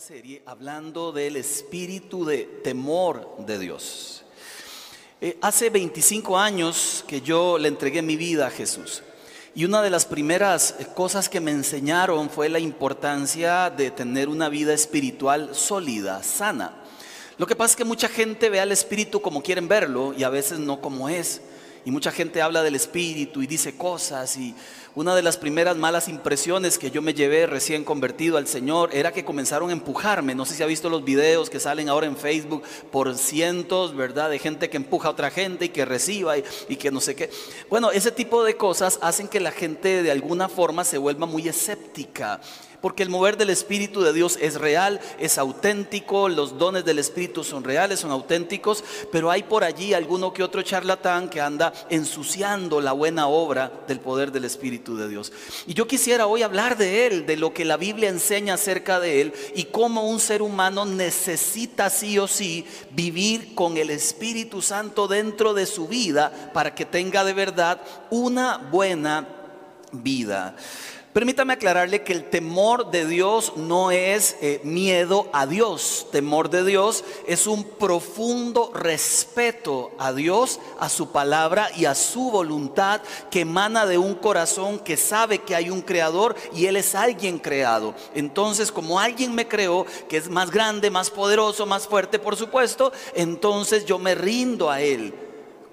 serie hablando del espíritu de temor de Dios. Eh, hace 25 años que yo le entregué mi vida a Jesús. Y una de las primeras cosas que me enseñaron fue la importancia de tener una vida espiritual sólida, sana. Lo que pasa es que mucha gente ve al espíritu como quieren verlo y a veces no como es. Y mucha gente habla del espíritu y dice cosas y una de las primeras malas impresiones que yo me llevé recién convertido al Señor era que comenzaron a empujarme. No sé si ha visto los videos que salen ahora en Facebook por cientos, ¿verdad? De gente que empuja a otra gente y que reciba y, y que no sé qué. Bueno, ese tipo de cosas hacen que la gente de alguna forma se vuelva muy escéptica. Porque el mover del Espíritu de Dios es real, es auténtico, los dones del Espíritu son reales, son auténticos, pero hay por allí alguno que otro charlatán que anda ensuciando la buena obra del poder del Espíritu de Dios. Y yo quisiera hoy hablar de él, de lo que la Biblia enseña acerca de él y cómo un ser humano necesita sí o sí vivir con el Espíritu Santo dentro de su vida para que tenga de verdad una buena vida. Permítame aclararle que el temor de Dios no es eh, miedo a Dios. Temor de Dios es un profundo respeto a Dios, a su palabra y a su voluntad que emana de un corazón que sabe que hay un creador y Él es alguien creado. Entonces, como alguien me creó, que es más grande, más poderoso, más fuerte, por supuesto, entonces yo me rindo a Él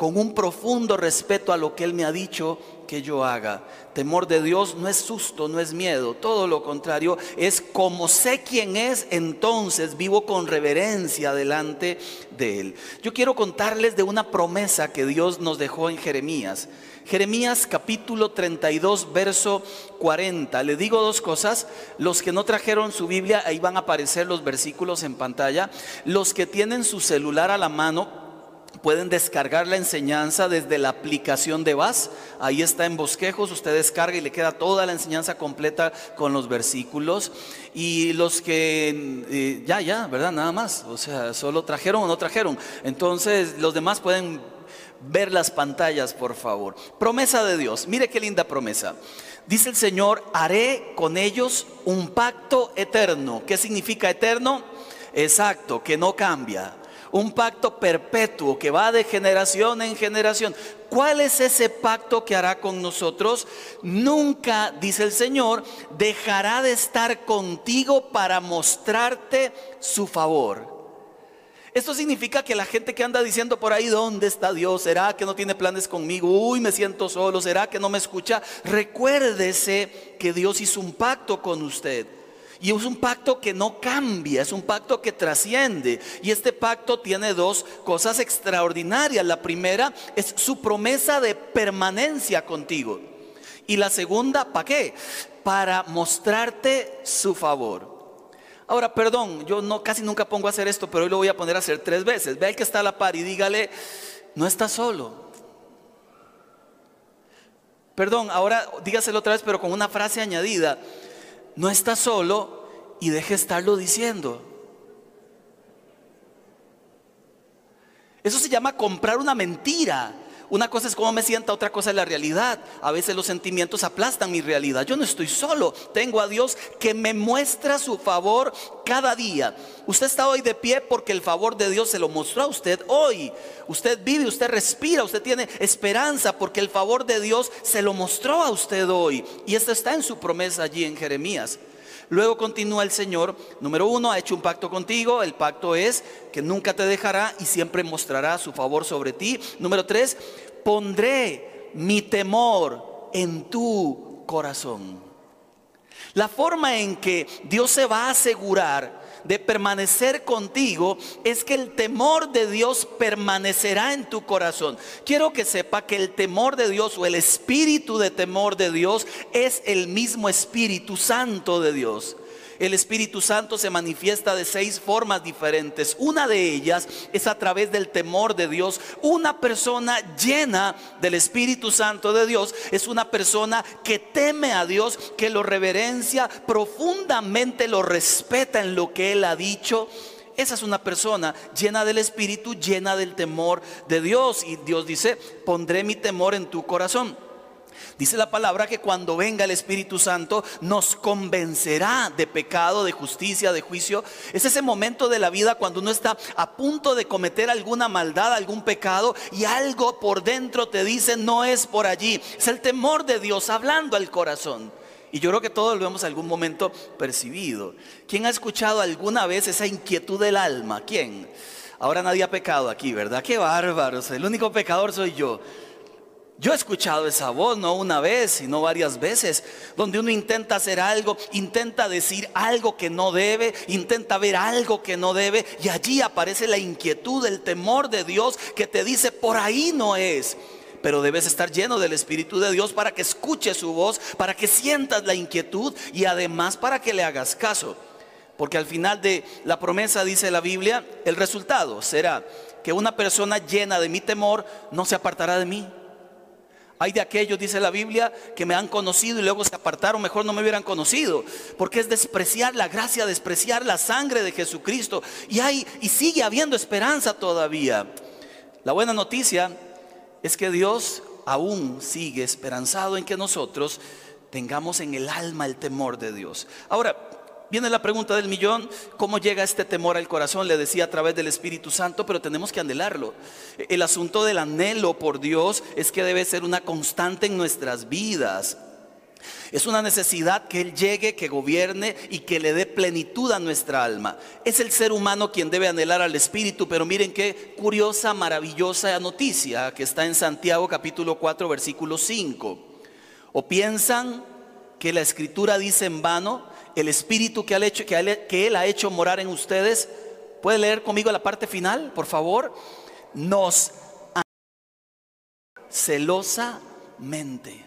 con un profundo respeto a lo que Él me ha dicho que yo haga. Temor de Dios no es susto, no es miedo, todo lo contrario, es como sé quién es, entonces vivo con reverencia delante de Él. Yo quiero contarles de una promesa que Dios nos dejó en Jeremías. Jeremías capítulo 32, verso 40. Le digo dos cosas. Los que no trajeron su Biblia, ahí van a aparecer los versículos en pantalla. Los que tienen su celular a la mano, Pueden descargar la enseñanza desde la aplicación de VAS. Ahí está en bosquejos. Usted descarga y le queda toda la enseñanza completa con los versículos. Y los que eh, ya, ya, ¿verdad? Nada más. O sea, solo trajeron o no trajeron. Entonces, los demás pueden ver las pantallas, por favor. Promesa de Dios. Mire qué linda promesa. Dice el Señor, haré con ellos un pacto eterno. ¿Qué significa eterno? Exacto, que no cambia un pacto perpetuo que va de generación en generación. ¿Cuál es ese pacto que hará con nosotros? Nunca, dice el Señor, dejará de estar contigo para mostrarte su favor. Esto significa que la gente que anda diciendo por ahí, ¿dónde está Dios? ¿Será que no tiene planes conmigo? Uy, me siento solo. ¿Será que no me escucha? Recuérdese que Dios hizo un pacto con usted. Y es un pacto que no cambia, es un pacto que trasciende. Y este pacto tiene dos cosas extraordinarias. La primera es su promesa de permanencia contigo. Y la segunda, ¿para qué? Para mostrarte su favor. Ahora, perdón, yo no casi nunca pongo a hacer esto, pero hoy lo voy a poner a hacer tres veces. Ve al que está a la par y dígale, no está solo. Perdón, ahora dígaselo otra vez, pero con una frase añadida no está solo y deje estarlo diciendo. Eso se llama comprar una mentira. Una cosa es cómo me sienta, otra cosa es la realidad. A veces los sentimientos aplastan mi realidad. Yo no estoy solo. Tengo a Dios que me muestra su favor cada día. Usted está hoy de pie porque el favor de Dios se lo mostró a usted hoy. Usted vive, usted respira, usted tiene esperanza porque el favor de Dios se lo mostró a usted hoy. Y esto está en su promesa allí en Jeremías. Luego continúa el Señor, número uno, ha hecho un pacto contigo, el pacto es que nunca te dejará y siempre mostrará su favor sobre ti. Número tres, pondré mi temor en tu corazón. La forma en que Dios se va a asegurar de permanecer contigo es que el temor de Dios permanecerá en tu corazón. Quiero que sepa que el temor de Dios o el espíritu de temor de Dios es el mismo Espíritu Santo de Dios. El Espíritu Santo se manifiesta de seis formas diferentes. Una de ellas es a través del temor de Dios. Una persona llena del Espíritu Santo de Dios es una persona que teme a Dios, que lo reverencia, profundamente lo respeta en lo que Él ha dicho. Esa es una persona llena del Espíritu, llena del temor de Dios. Y Dios dice, pondré mi temor en tu corazón. Dice la palabra que cuando venga el Espíritu Santo nos convencerá de pecado, de justicia, de juicio. Es ese momento de la vida cuando uno está a punto de cometer alguna maldad, algún pecado y algo por dentro te dice no es por allí. Es el temor de Dios hablando al corazón. Y yo creo que todos lo hemos algún momento percibido. ¿Quién ha escuchado alguna vez esa inquietud del alma? ¿Quién? Ahora nadie ha pecado aquí, ¿verdad? Qué bárbaros. El único pecador soy yo. Yo he escuchado esa voz no una vez, sino varias veces, donde uno intenta hacer algo, intenta decir algo que no debe, intenta ver algo que no debe, y allí aparece la inquietud, el temor de Dios que te dice, por ahí no es. Pero debes estar lleno del Espíritu de Dios para que escuche su voz, para que sientas la inquietud y además para que le hagas caso. Porque al final de la promesa dice la Biblia, el resultado será que una persona llena de mi temor no se apartará de mí hay de aquellos, dice la Biblia, que me han conocido y luego se apartaron, mejor no me hubieran conocido, porque es despreciar la gracia, despreciar la sangre de Jesucristo. Y hay y sigue habiendo esperanza todavía. La buena noticia es que Dios aún sigue esperanzado en que nosotros tengamos en el alma el temor de Dios. Ahora, Viene la pregunta del millón, ¿cómo llega este temor al corazón? Le decía a través del Espíritu Santo, pero tenemos que anhelarlo. El asunto del anhelo por Dios es que debe ser una constante en nuestras vidas. Es una necesidad que Él llegue, que gobierne y que le dé plenitud a nuestra alma. Es el ser humano quien debe anhelar al Espíritu, pero miren qué curiosa, maravillosa noticia que está en Santiago capítulo 4, versículo 5. O piensan que la escritura dice en vano, el Espíritu que, hecho, que Él ha hecho morar en ustedes. ¿Puede leer conmigo la parte final, por favor? Nos celosamente.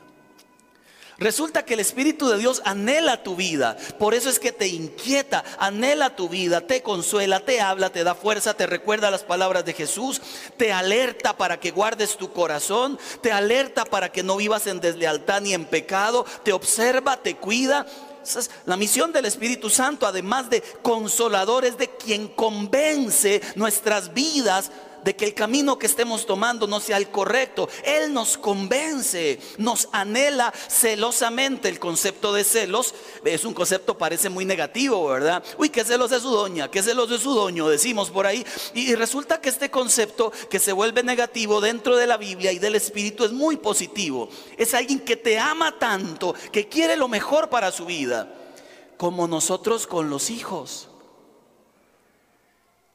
Resulta que el Espíritu de Dios anhela tu vida. Por eso es que te inquieta, anhela tu vida, te consuela, te habla, te da fuerza, te recuerda las palabras de Jesús, te alerta para que guardes tu corazón, te alerta para que no vivas en deslealtad ni en pecado, te observa, te cuida la misión del Espíritu Santo, además de consolador, es de quien convence nuestras vidas de que el camino que estemos tomando no sea el correcto. Él nos convence, nos anhela celosamente. El concepto de celos es un concepto, parece muy negativo, ¿verdad? Uy, qué celos de su doña, qué celos de su doño, decimos por ahí. Y resulta que este concepto que se vuelve negativo dentro de la Biblia y del Espíritu es muy positivo. Es alguien que te ama tanto, que quiere lo mejor para su vida, como nosotros con los hijos.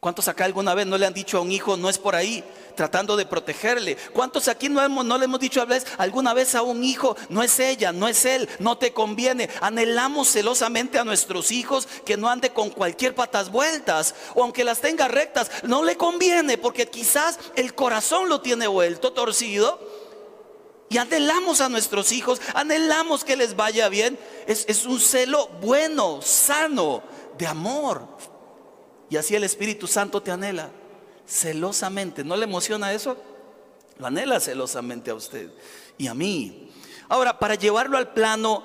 ¿Cuántos acá alguna vez no le han dicho a un hijo, no es por ahí, tratando de protegerle? ¿Cuántos aquí no, hemos, no le hemos dicho alguna vez a un hijo, no es ella, no es él, no te conviene? Anhelamos celosamente a nuestros hijos que no ande con cualquier patas vueltas, o aunque las tenga rectas, no le conviene porque quizás el corazón lo tiene vuelto, torcido. Y anhelamos a nuestros hijos, anhelamos que les vaya bien. Es, es un celo bueno, sano, de amor. Y así el Espíritu Santo te anhela celosamente. ¿No le emociona eso? Lo anhela celosamente a usted y a mí. Ahora, para llevarlo al plano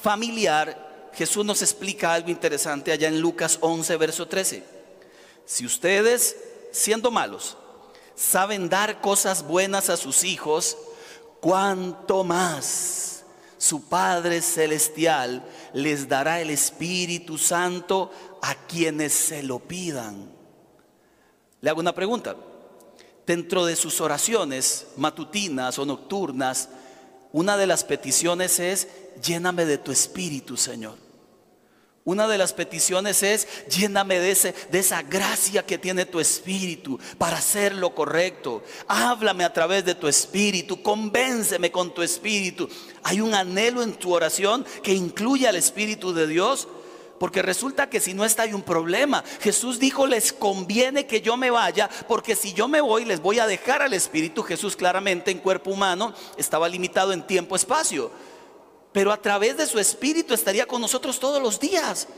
familiar, Jesús nos explica algo interesante allá en Lucas 11, verso 13. Si ustedes, siendo malos, saben dar cosas buenas a sus hijos, cuanto más su Padre Celestial les dará el Espíritu Santo a quienes se lo pidan. Le hago una pregunta. Dentro de sus oraciones matutinas o nocturnas, una de las peticiones es, lléname de tu espíritu, Señor. Una de las peticiones es, lléname de, ese, de esa gracia que tiene tu espíritu para hacer lo correcto. Háblame a través de tu espíritu, convénceme con tu espíritu. Hay un anhelo en tu oración que incluye al espíritu de Dios porque resulta que si no está hay un problema. Jesús dijo, les conviene que yo me vaya, porque si yo me voy les voy a dejar al Espíritu. Jesús claramente en cuerpo humano estaba limitado en tiempo, espacio. Pero a través de su Espíritu estaría con nosotros todos los días.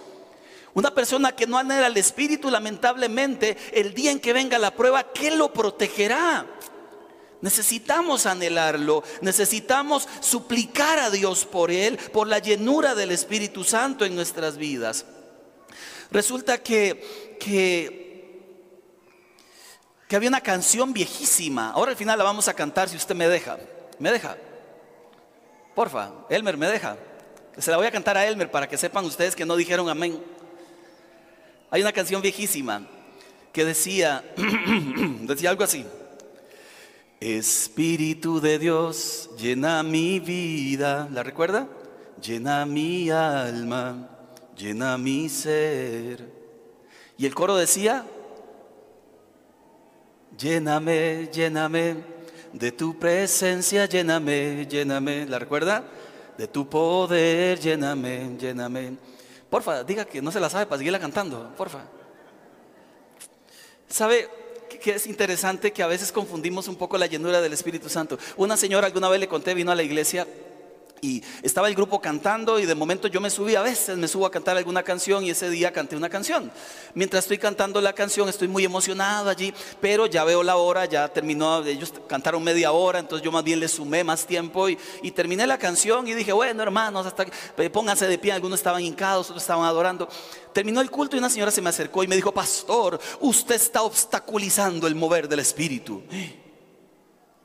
Una persona que no anhela al Espíritu, lamentablemente, el día en que venga la prueba, ¿qué lo protegerá? Necesitamos anhelarlo, necesitamos suplicar a Dios por Él, por la llenura del Espíritu Santo en nuestras vidas. Resulta que, que, que había una canción viejísima, ahora al final la vamos a cantar si usted me deja, me deja. Porfa, Elmer, ¿me deja? Se la voy a cantar a Elmer para que sepan ustedes que no dijeron amén. Hay una canción viejísima que decía, decía algo así. Espíritu de Dios, llena mi vida. ¿La recuerda? Llena mi alma, llena mi ser. Y el coro decía, lléname, lléname de tu presencia, lléname, lléname. ¿La recuerda? De tu poder, lléname, lléname. Porfa, diga que no se la sabe para seguirla cantando, porfa. ¿Sabe que es interesante que a veces confundimos un poco la llenura del Espíritu Santo? Una señora alguna vez le conté, vino a la iglesia y estaba el grupo cantando y de momento yo me subí, a veces me subo a cantar alguna canción y ese día canté una canción. Mientras estoy cantando la canción estoy muy emocionado allí, pero ya veo la hora, ya terminó, ellos cantaron media hora, entonces yo más bien les sumé más tiempo y, terminé la canción y dije, bueno hermanos, hasta que, pónganse de pie, algunos estaban hincados, otros estaban adorando. Terminó el culto y una señora se me acercó y me dijo, pastor, usted está obstaculizando el mover del Espíritu.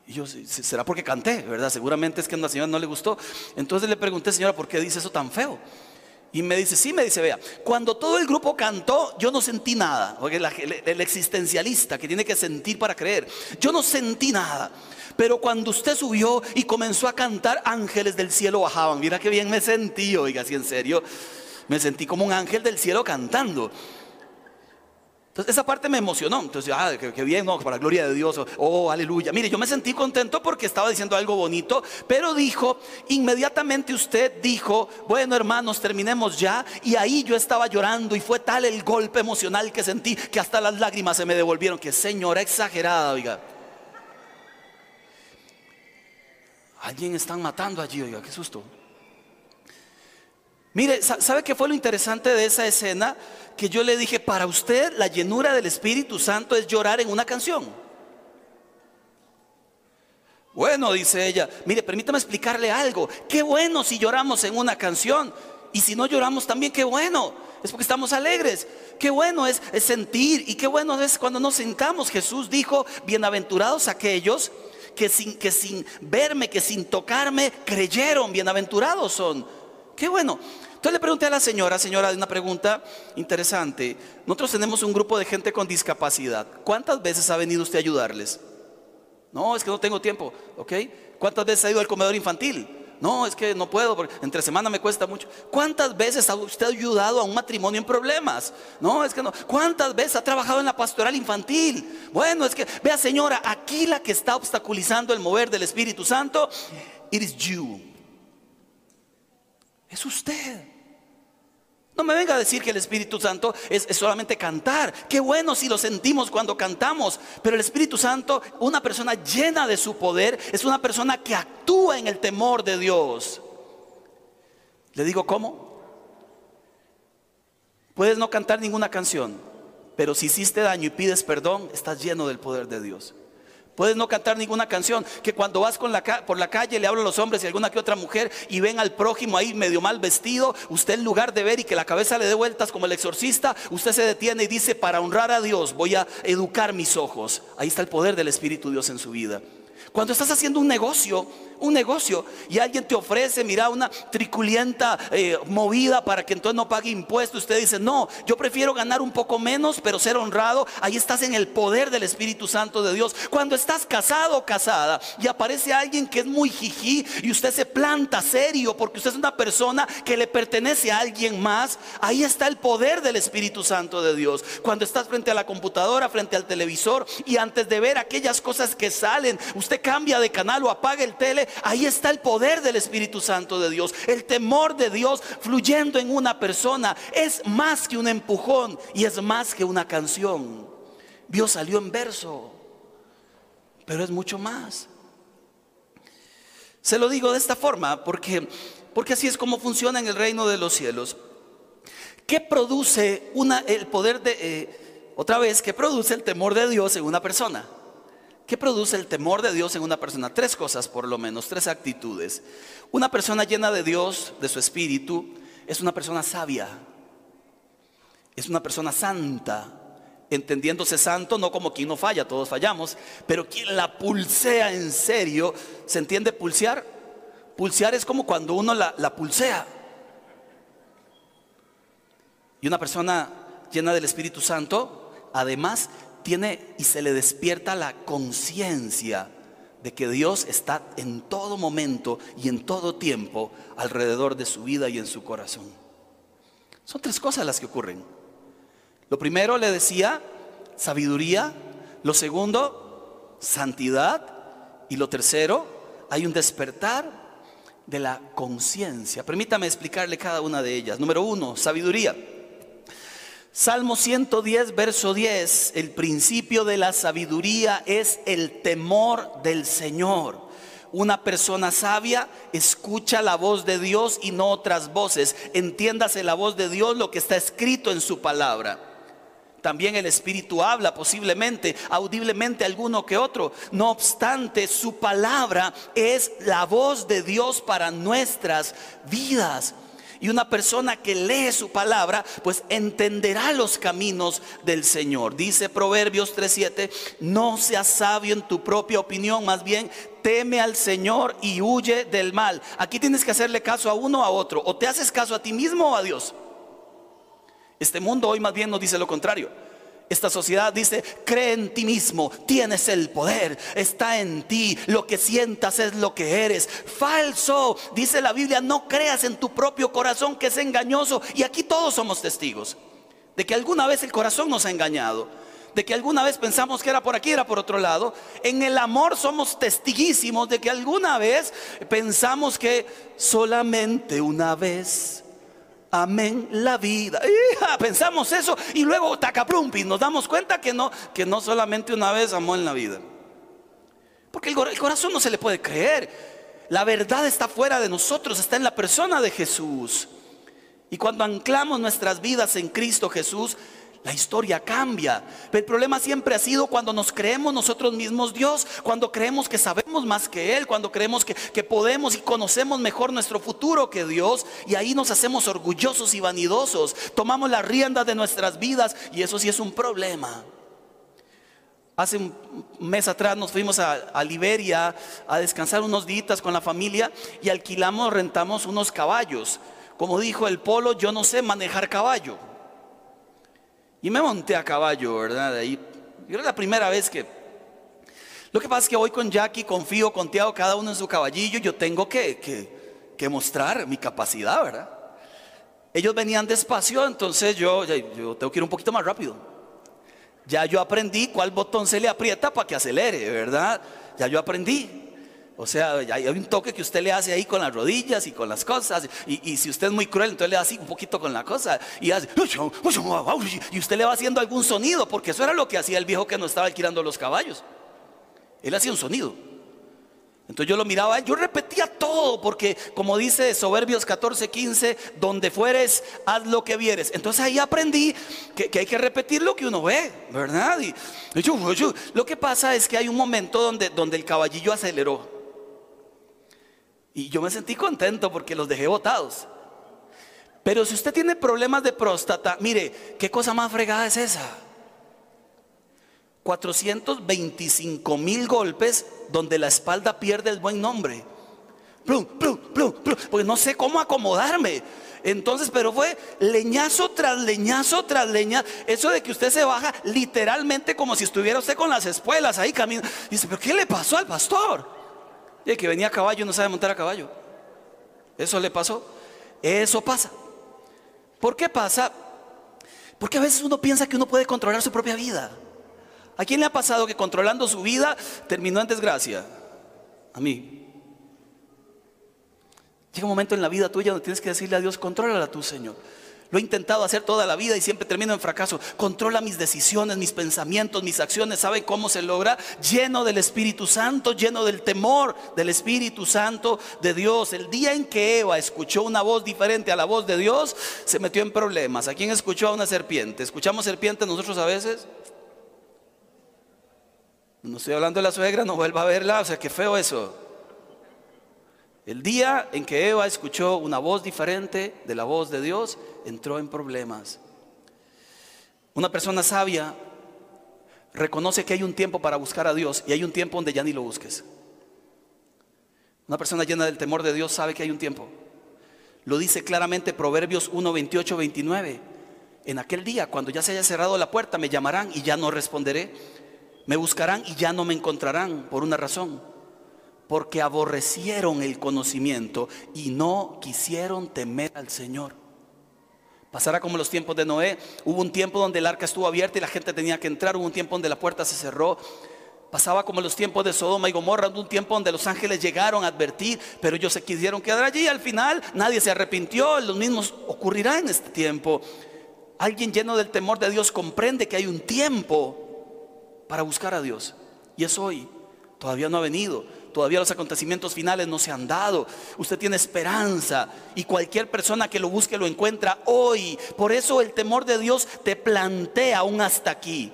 Y yo, ¿será porque canté? ¿Verdad? Seguramente es que a la señora no le gustó. Entonces le pregunté, señora, ¿por qué dice eso tan feo? Y me dice, sí, me dice, vea, cuando todo el grupo cantó, yo no sentí nada. Porque el, existencialista que tiene que sentir para creer, yo no sentí nada. Pero cuando usted subió y comenzó a cantar, ángeles del cielo bajaban. Mira qué bien me sentí, oiga, así en serio. Me sentí como un ángel del cielo cantando. Entonces esa parte me emocionó. Entonces, ah, qué, bien, no, para la gloria de Dios. Oh, aleluya. Mire, yo me sentí contento porque estaba diciendo algo bonito, pero dijo, inmediatamente usted dijo, bueno hermanos, terminemos ya. Y ahí yo estaba llorando y fue tal el golpe emocional que sentí que hasta las lágrimas se me devolvieron. Que señora exagerada, oiga. Alguien están matando allí, oiga, qué susto. Mire, ¿sabe qué fue lo interesante de esa escena? Que yo le dije, para usted la llenura del Espíritu Santo es llorar en una canción. Bueno, dice ella, mire, permítame explicarle algo. Qué bueno si lloramos en una canción. Y si no lloramos también, qué bueno. Es porque estamos alegres. Qué bueno es, sentir. Y qué bueno es cuando nos sentamos. Jesús dijo, bienaventurados aquellos que sin, que sin verme, que sin tocarme, creyeron. Bienaventurados son. Qué bueno. Entonces le pregunté a la señora, señora, una pregunta interesante. Nosotros tenemos un grupo de gente con discapacidad. ¿Cuántas veces ha venido usted a ayudarles? No, es que no tengo tiempo, ¿ok? ¿Cuántas veces ha ido al comedor infantil? No, es que no puedo, porque entre semana me cuesta mucho. ¿Cuántas veces ha usted ayudado a un matrimonio en problemas? No, es que no. ¿Cuántas veces ha trabajado en la pastoral infantil? Bueno, es que, vea señora, aquí la que está obstaculizando el mover del Espíritu Santo, it is you. Es usted. No me venga a decir que el Espíritu Santo es, solamente cantar. Qué bueno si lo sentimos cuando cantamos. Pero el Espíritu Santo, una persona llena de su poder, es una persona que actúa en el temor de Dios. Le digo, ¿cómo? Puedes no cantar ninguna canción, pero si hiciste daño y pides perdón, estás lleno del poder de Dios. Puedes no cantar ninguna canción. Que cuando vas por la calle le hablo a los hombres y alguna que otra mujer y ven al prójimo ahí medio mal vestido, usted en lugar de ver y que la cabeza le dé vueltas como el exorcista, usted se detiene y dice, para honrar a Dios voy a educar mis ojos. Ahí está el poder del Espíritu Dios en su vida. Cuando estás haciendo un negocio, un negocio y alguien te ofrece, mira, una triculienta eh, movida para que entonces no pague impuestos, usted dice, no, yo prefiero ganar un poco menos, pero ser honrado, ahí estás en el poder del Espíritu Santo de Dios. Cuando estás casado o casada y aparece alguien que es muy jijí y usted se planta serio porque usted es una persona que le pertenece a alguien más, ahí está el poder del Espíritu Santo de Dios. Cuando estás frente a la computadora, frente al televisor y antes de ver aquellas cosas que salen, usted cambia de canal o apaga el tele, Ahí está el poder del Espíritu Santo de Dios. El temor de Dios fluyendo en una persona es más que un empujón y es más que una canción. Dios salió en verso, pero es mucho más. Se lo digo de esta forma porque, porque así es como funciona en el reino de los cielos. ¿Qué produce una, el poder de, eh, otra vez, qué produce el temor de Dios en una persona? ¿Qué produce el temor de Dios en una persona? Tres cosas por lo menos, tres actitudes. Una persona llena de Dios, de su espíritu, es una persona sabia, es una persona santa, entendiéndose santo no como quien no falla, todos fallamos, pero quien la pulsea en serio, ¿se entiende pulsear? Pulsear es como cuando uno la, la pulsea. Y una persona llena del Espíritu Santo, además, tiene y se le despierta la conciencia de que Dios está en todo momento y en todo tiempo alrededor de su vida y en su corazón. Son tres cosas las que ocurren. Lo primero le decía, sabiduría. Lo segundo, santidad. Y lo tercero, hay un despertar de la conciencia. Permítame explicarle cada una de ellas. Número uno, sabiduría. Salmo 110, verso 10, el principio de la sabiduría es el temor del Señor. Una persona sabia escucha la voz de Dios y no otras voces. Entiéndase la voz de Dios, lo que está escrito en su palabra. También el Espíritu habla posiblemente, audiblemente alguno que otro. No obstante, su palabra es la voz de Dios para nuestras vidas. Y una persona que lee su palabra, pues entenderá los caminos del Señor. Dice Proverbios 3:7, no seas sabio en tu propia opinión, más bien teme al Señor y huye del mal. Aquí tienes que hacerle caso a uno o a otro. O te haces caso a ti mismo o a Dios. Este mundo hoy más bien nos dice lo contrario. Esta sociedad dice, cree en ti mismo, tienes el poder, está en ti, lo que sientas es lo que eres. Falso, dice la Biblia, no creas en tu propio corazón que es engañoso. Y aquí todos somos testigos de que alguna vez el corazón nos ha engañado. De que alguna vez pensamos que era por aquí, era por otro lado. En el amor somos testiguísimos de que alguna vez pensamos que solamente una vez amén la vida. pensamos eso y luego tacaprumpis, nos damos cuenta que no, que no solamente una vez amó en la vida. Porque el corazón no se le puede creer. La verdad está fuera de nosotros, está en la persona de Jesús. Y cuando anclamos nuestras vidas en Cristo Jesús, la historia cambia. Pero el problema siempre ha sido cuando nos creemos nosotros mismos Dios, cuando creemos que sabemos más que Él, cuando creemos que, que, podemos y conocemos mejor nuestro futuro que Dios. Y ahí nos hacemos orgullosos y vanidosos. Tomamos la rienda de nuestras vidas y eso sí es un problema. Hace un mes atrás nos fuimos a, a Liberia a descansar unos días con la familia y alquilamos, rentamos unos caballos. Como dijo el polo, yo no sé manejar caballo. Y me monté a caballo, ¿verdad? Ahí, era la primera vez que... Lo que pasa es que hoy con Jackie confío con Tiago, cada uno en su caballillo, yo tengo que, que, que mostrar mi capacidad, ¿verdad? Ellos venían despacio, entonces yo, yo tengo que ir un poquito más rápido. Ya yo aprendí cuál botón se le aprieta para que acelere, ¿verdad? Ya yo aprendí. O sea, hay un toque que usted le hace ahí con las rodillas y con las cosas. Y, si usted es muy cruel, entonces le da así un poquito con la cosa. Y hace, y usted le va haciendo algún sonido, porque eso era lo que hacía el viejo que nos estaba alquilando los caballos. Él hacía un sonido. Entonces yo lo miraba, yo repetía todo, porque como dice Soberbios 14, 15, donde fueres, haz lo que vieres. Entonces ahí aprendí que, hay que repetir lo que uno ve, ¿verdad? Y, lo que pasa es que hay un momento donde, donde el caballillo aceleró. Y yo me sentí contento porque los dejé botados. Pero si usted tiene problemas de próstata, mire, ¿qué cosa más fregada es esa? 425 mil golpes donde la espalda pierde el buen nombre. Plum, plum, plum, porque no sé cómo acomodarme. Entonces, pero fue leñazo tras leñazo tras leña. Eso de que usted se baja literalmente como si estuviera usted con las espuelas ahí caminando. Dice, pero ¿qué le pasó al pastor? Que venía a caballo no sabe montar a caballo. Eso le pasó. Eso pasa. ¿Por qué pasa? Porque a veces uno piensa que uno puede controlar su propia vida. ¿A quién le ha pasado que controlando su vida terminó en desgracia? A mí. Llega un momento en la vida tuya donde tienes que decirle a Dios, contrólala tú, Señor. Lo he intentado hacer toda la vida y siempre termino en fracaso. Controla mis decisiones, mis pensamientos, mis acciones. ¿Sabe cómo se logra? Lleno del Espíritu Santo, lleno del temor del Espíritu Santo de Dios. El día en que Eva escuchó una voz diferente a la voz de Dios, se metió en problemas. ¿A quién escuchó a una serpiente? ¿Escuchamos serpiente nosotros a veces? No estoy hablando de la suegra, no vuelva a verla. O sea, qué feo eso. El día en que Eva escuchó una voz diferente de la voz de Dios, entró en problemas. Una persona sabia reconoce que hay un tiempo para buscar a Dios y hay un tiempo donde ya ni lo busques. Una persona llena del temor de Dios sabe que hay un tiempo. Lo dice claramente Proverbios 1, 28, 29. En aquel día, cuando ya se haya cerrado la puerta, me llamarán y ya no responderé. Me buscarán y ya no me encontrarán por una razón. Porque aborrecieron el conocimiento y no quisieron temer al Señor. Pasará como los tiempos de Noé. Hubo un tiempo donde el arca estuvo abierta y la gente tenía que entrar. Hubo un tiempo donde la puerta se cerró. Pasaba como los tiempos de Sodoma y Gomorra, un tiempo donde los ángeles llegaron a advertir, pero ellos se quisieron quedar allí. Al final nadie se arrepintió. Lo mismo ocurrirá en este tiempo. Alguien lleno del temor de Dios comprende que hay un tiempo para buscar a Dios. Y es hoy. Todavía no ha venido. Todavía los acontecimientos finales no se han dado. Usted tiene esperanza y cualquier persona que lo busque lo encuentra hoy. Por eso el temor de Dios te plantea un hasta aquí.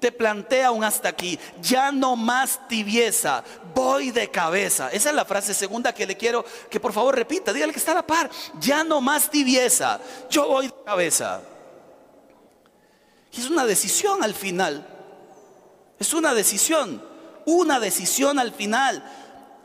Te plantea un hasta aquí. Ya no más tibieza. Voy de cabeza. Esa es la frase segunda que le quiero que por favor repita. Dígale que está a la par. Ya no más tibieza. Yo voy de cabeza. Y es una decisión al final. Es una decisión. Una decisión al final.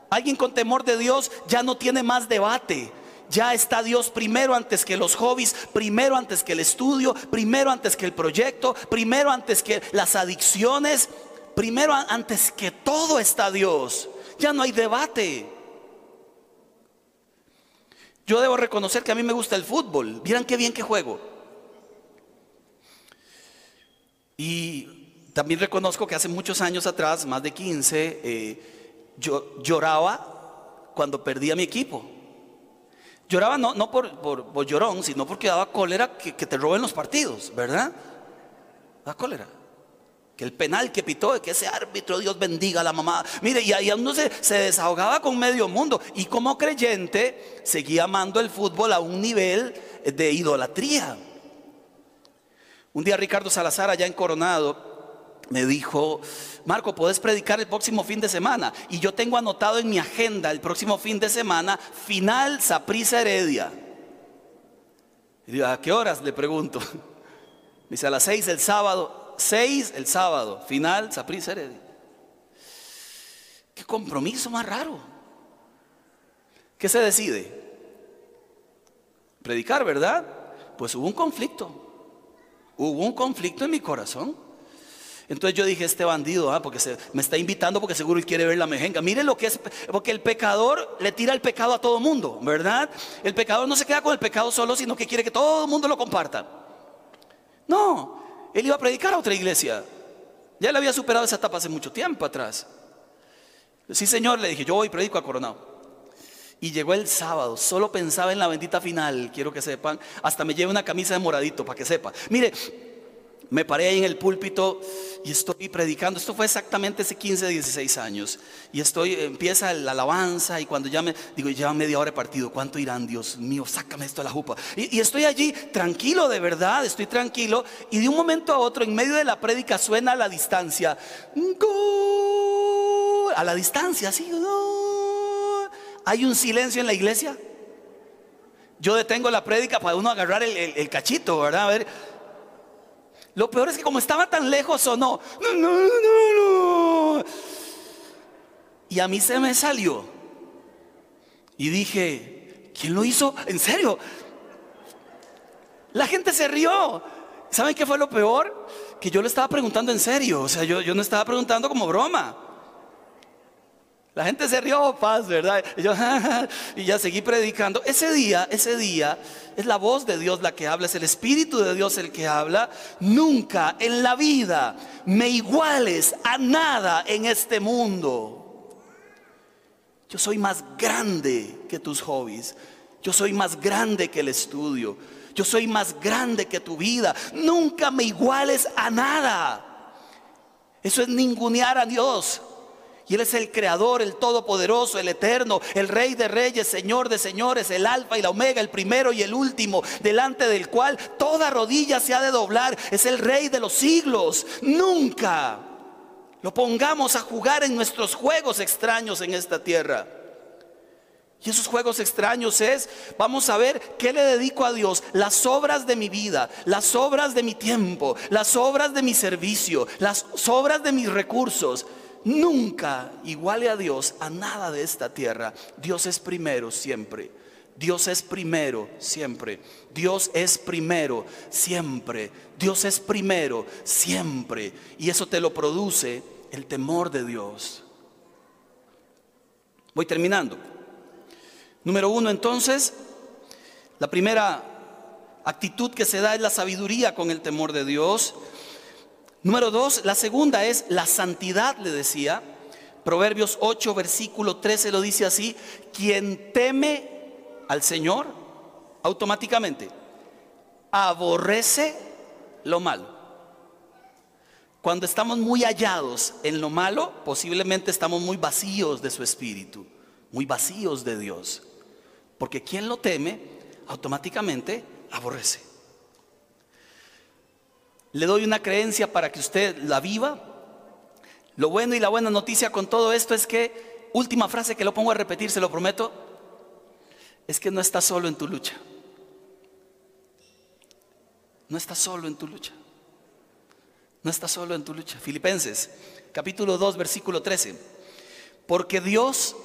Alguien con temor de Dios ya no tiene más debate. Ya está Dios primero antes que los hobbies, primero antes que el estudio, primero antes que el proyecto, primero antes que las adicciones, primero antes que todo está Dios. Ya no hay debate. Yo debo reconocer que a mí me gusta el fútbol. Vieran qué bien que juego. Y también reconozco que hace muchos años atrás, más de 15, eh, yo lloraba cuando perdía mi equipo. Lloraba no, por, llorón, sino porque daba cólera que, te roben los partidos, ¿verdad? Da cólera. Que el penal que pitó, que ese árbitro, Dios bendiga a la mamá. Mire, y ahí uno se, se desahogaba con medio mundo. Y como creyente, seguía amando el fútbol a un nivel de idolatría. Un día Ricardo Salazar, allá en Coronado, me dijo, Marco, ¿puedes predicar el próximo fin de semana? Y yo tengo anotado en mi agenda el próximo fin de semana, final Saprisa Heredia. Y digo, ¿a qué horas? Le pregunto. Me dice, a las seis el sábado, seis el sábado, final Saprisa Heredia. Qué compromiso más raro. ¿Qué se decide? Predicar, ¿verdad? Pues hubo un conflicto. Hubo un conflicto en mi corazón. Entonces yo dije, este bandido, ah, porque se, me está invitando porque seguro él quiere ver la mejenga. Mire lo que es, porque el pecador le tira el pecado a todo mundo, ¿verdad? El pecador no se queda con el pecado solo, sino que quiere que todo el mundo lo comparta. No, él iba a predicar a otra iglesia. Ya le había superado esa etapa hace mucho tiempo atrás. Sí, señor, le dije, yo voy y predico a Coronado. Y llegó el sábado, solo pensaba en la bendita final, quiero que sepan, hasta me lleve una camisa de moradito para que sepa. Mire, me paré ahí en el púlpito y estoy predicando. Esto fue exactamente hace 15, 16 años. Y estoy, empieza la alabanza y cuando ya me, digo, ya media hora de partido, ¿cuánto irán? Dios mío, sácame esto a la jupa. Y, estoy allí tranquilo, de verdad, estoy tranquilo. Y de un momento a otro, en medio de la prédica, suena a la distancia. A la distancia, así. Hay un silencio en la iglesia. Yo detengo la prédica para uno agarrar el cachito, ¿verdad? A ver lo peor es que como estaba tan lejos o no, no, no, no. Y a mí se me salió. Y dije, ¿quién lo hizo? ¿En serio? La gente se rió. ¿Saben qué fue lo peor? Que yo le estaba preguntando en serio. O sea, yo, yo no estaba preguntando como broma. La gente se rió, paz, ¿verdad? Y, yo, y ya seguí predicando. Ese día, ese día, es la voz de Dios la que habla, es el Espíritu de Dios el que habla. Nunca en la vida me iguales a nada en este mundo. Yo soy más grande que tus hobbies. Yo soy más grande que el estudio. Yo soy más grande que tu vida. Nunca me iguales a nada. Eso es ningunear a Dios. Y Él es el creador, el todopoderoso, el eterno, el rey de reyes, señor de señores, el alfa y la omega, el primero y el último, delante del cual toda rodilla se ha de doblar. Es el rey de los siglos. Nunca lo pongamos a jugar en nuestros juegos extraños en esta tierra. Y esos juegos extraños es, vamos a ver qué le dedico a Dios, las obras de mi vida, las obras de mi tiempo, las obras de mi servicio, las obras de mis recursos. Nunca iguale a Dios a nada de esta tierra. Dios es primero siempre. Dios es primero siempre. Dios es primero siempre. Dios es primero siempre. Y eso te lo produce el temor de Dios. Voy terminando. Número uno, entonces, la primera actitud que se da es la sabiduría con el temor de Dios. Número dos, la segunda es la santidad, le decía. Proverbios 8, versículo 13 lo dice así, quien teme al Señor, automáticamente aborrece lo malo. Cuando estamos muy hallados en lo malo, posiblemente estamos muy vacíos de su espíritu, muy vacíos de Dios. Porque quien lo teme, automáticamente aborrece. Le doy una creencia para que usted la viva. Lo bueno y la buena noticia con todo esto es que, última frase que lo pongo a repetir, se lo prometo, es que no estás solo en tu lucha. No estás solo en tu lucha. No estás solo en tu lucha. Filipenses, capítulo 2, versículo 13. Porque Dios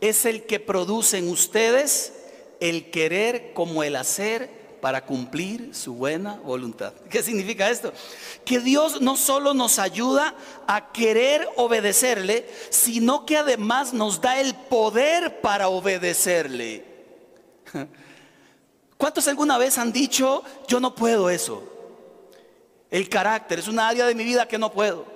es el que produce en ustedes el querer como el hacer para cumplir su buena voluntad. ¿Qué significa esto? Que Dios no solo nos ayuda a querer obedecerle, sino que además nos da el poder para obedecerle. ¿Cuántos alguna vez han dicho, yo no puedo eso? El carácter es una área de mi vida que no puedo.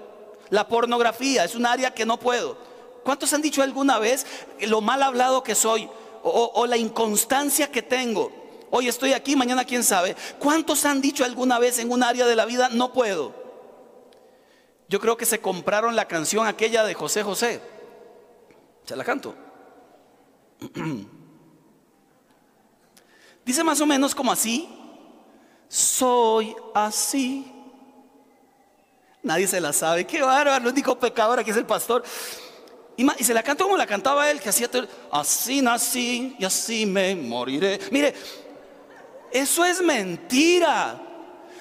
La pornografía es un área que no puedo. ¿Cuántos han dicho alguna vez lo mal hablado que soy o, o la inconstancia que tengo? Hoy estoy aquí, mañana quién sabe. ¿Cuántos han dicho alguna vez en un área de la vida, no puedo? Yo creo que se compraron la canción aquella de José José. Se la canto. Dice más o menos como así. Soy así. Nadie se la sabe. Qué bárbaro. El único pecador aquí es el pastor. Y, se la cantó como la cantaba él, que hacía así nací y así me moriré. Mire, eso es mentira.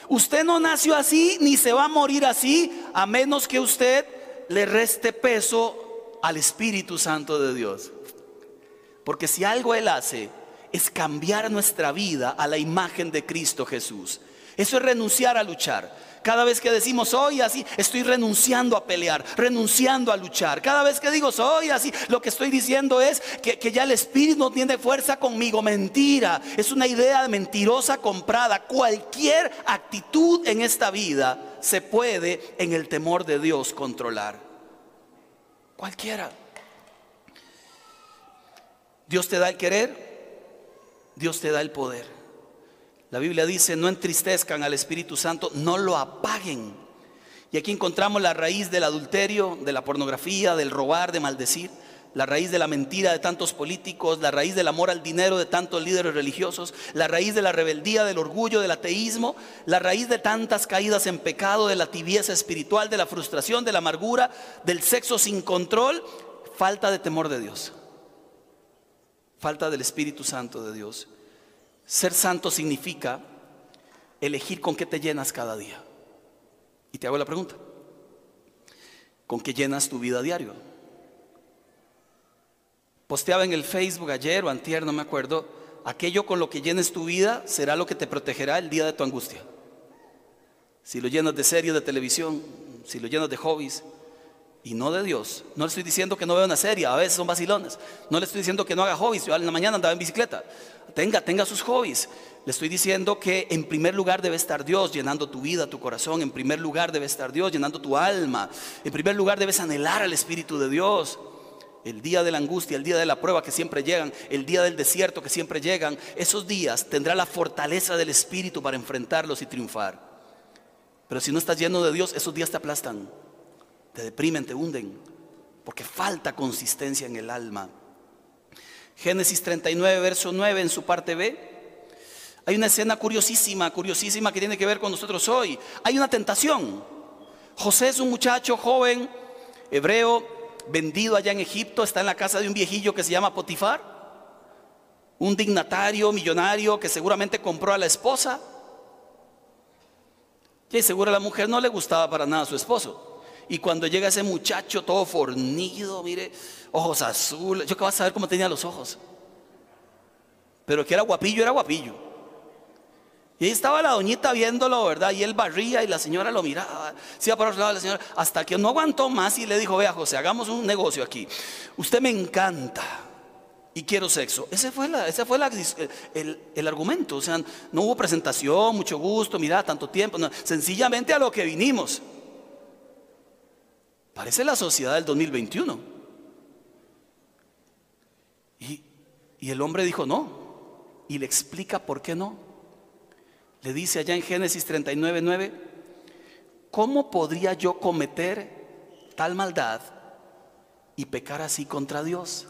Usted no nació así ni se va a morir así a menos que usted le reste peso al Espíritu Santo de Dios. Porque si algo Él hace es cambiar nuestra vida a la imagen de Cristo Jesús. Eso es renunciar a luchar. Cada vez que decimos soy así, estoy renunciando a pelear, renunciando a luchar. Cada vez que digo soy así, lo que estoy diciendo es que, ya el Espíritu no tiene fuerza conmigo. Mentira, es una idea mentirosa comprada. Cualquier actitud en esta vida se puede en el temor de Dios controlar. Cualquiera. Dios te da el querer, Dios te da el poder. La Biblia dice, no entristezcan al Espíritu Santo, no lo apaguen. Y aquí encontramos la raíz del adulterio, de la pornografía, del robar, de maldecir, la raíz de la mentira de tantos políticos, la raíz del amor al dinero de tantos líderes religiosos, la raíz de la rebeldía, del orgullo, del ateísmo, la raíz de tantas caídas en pecado, de la tibieza espiritual, de la frustración, de la amargura, del sexo sin control, falta de temor de Dios, falta del Espíritu Santo de Dios. Ser santo significa elegir con qué te llenas cada día. Y te hago la pregunta, ¿con qué llenas tu vida diario? Posteaba en el Facebook ayer o antier, no me acuerdo, aquello con lo que llenes tu vida será lo que te protegerá el día de tu angustia. Si lo llenas de series de televisión, si lo llenas de hobbies, y no de Dios. No le estoy diciendo que no vea una serie, a veces son vacilones. No le estoy diciendo que no haga hobbies. Yo en la mañana andaba en bicicleta. Tenga, tenga sus hobbies. Le estoy diciendo que en primer lugar debe estar Dios llenando tu vida, tu corazón. En primer lugar debe estar Dios llenando tu alma. En primer lugar debes anhelar al Espíritu de Dios. El día de la angustia, el día de la prueba que siempre llegan, el día del desierto que siempre llegan, esos días tendrá la fortaleza del Espíritu para enfrentarlos y triunfar. Pero si no estás lleno de Dios, esos días te aplastan te deprimen, te hunden, porque falta consistencia en el alma. Génesis 39, verso 9, en su parte B, hay una escena curiosísima, curiosísima que tiene que ver con nosotros hoy. Hay una tentación. José es un muchacho joven, hebreo, vendido allá en Egipto, está en la casa de un viejillo que se llama Potifar, un dignatario millonario que seguramente compró a la esposa. Y seguro la mujer no le gustaba para nada a su esposo. Y cuando llega ese muchacho todo fornido, mire, ojos azules, yo que vas a saber cómo tenía los ojos. Pero que era guapillo, era guapillo. Y ahí estaba la doñita viéndolo, ¿verdad? Y él barría y la señora lo miraba. Se iba para otro lado la señora. Hasta que no aguantó más y le dijo, vea José, hagamos un negocio aquí. Usted me encanta y quiero sexo. Ese fue, la, ese fue el, argumento. O sea, no hubo presentación, mucho gusto, mira, tanto tiempo. sencillamente a lo que vinimos. Parece la sociedad del 2021. Y, y el hombre dijo no. Y le explica por qué no. Le dice allá en Génesis 39, 9, ¿cómo podría yo cometer tal maldad y pecar así contra Dios?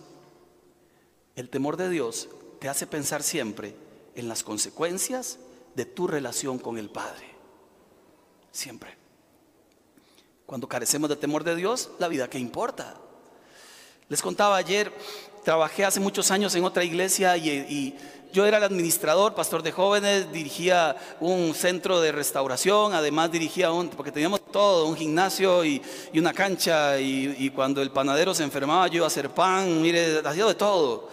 El temor de Dios te hace pensar siempre en las consecuencias de tu relación con el Padre. Siempre. Cuando carecemos de temor de Dios, la vida que importa. Les contaba ayer, trabajé hace muchos años en otra iglesia y, yo era el administrador, pastor de jóvenes, dirigía un centro de restauración, además dirigía un, porque teníamos todo, un gimnasio y, una cancha y, cuando el panadero se enfermaba yo iba a hacer pan, mire, hacía de todo.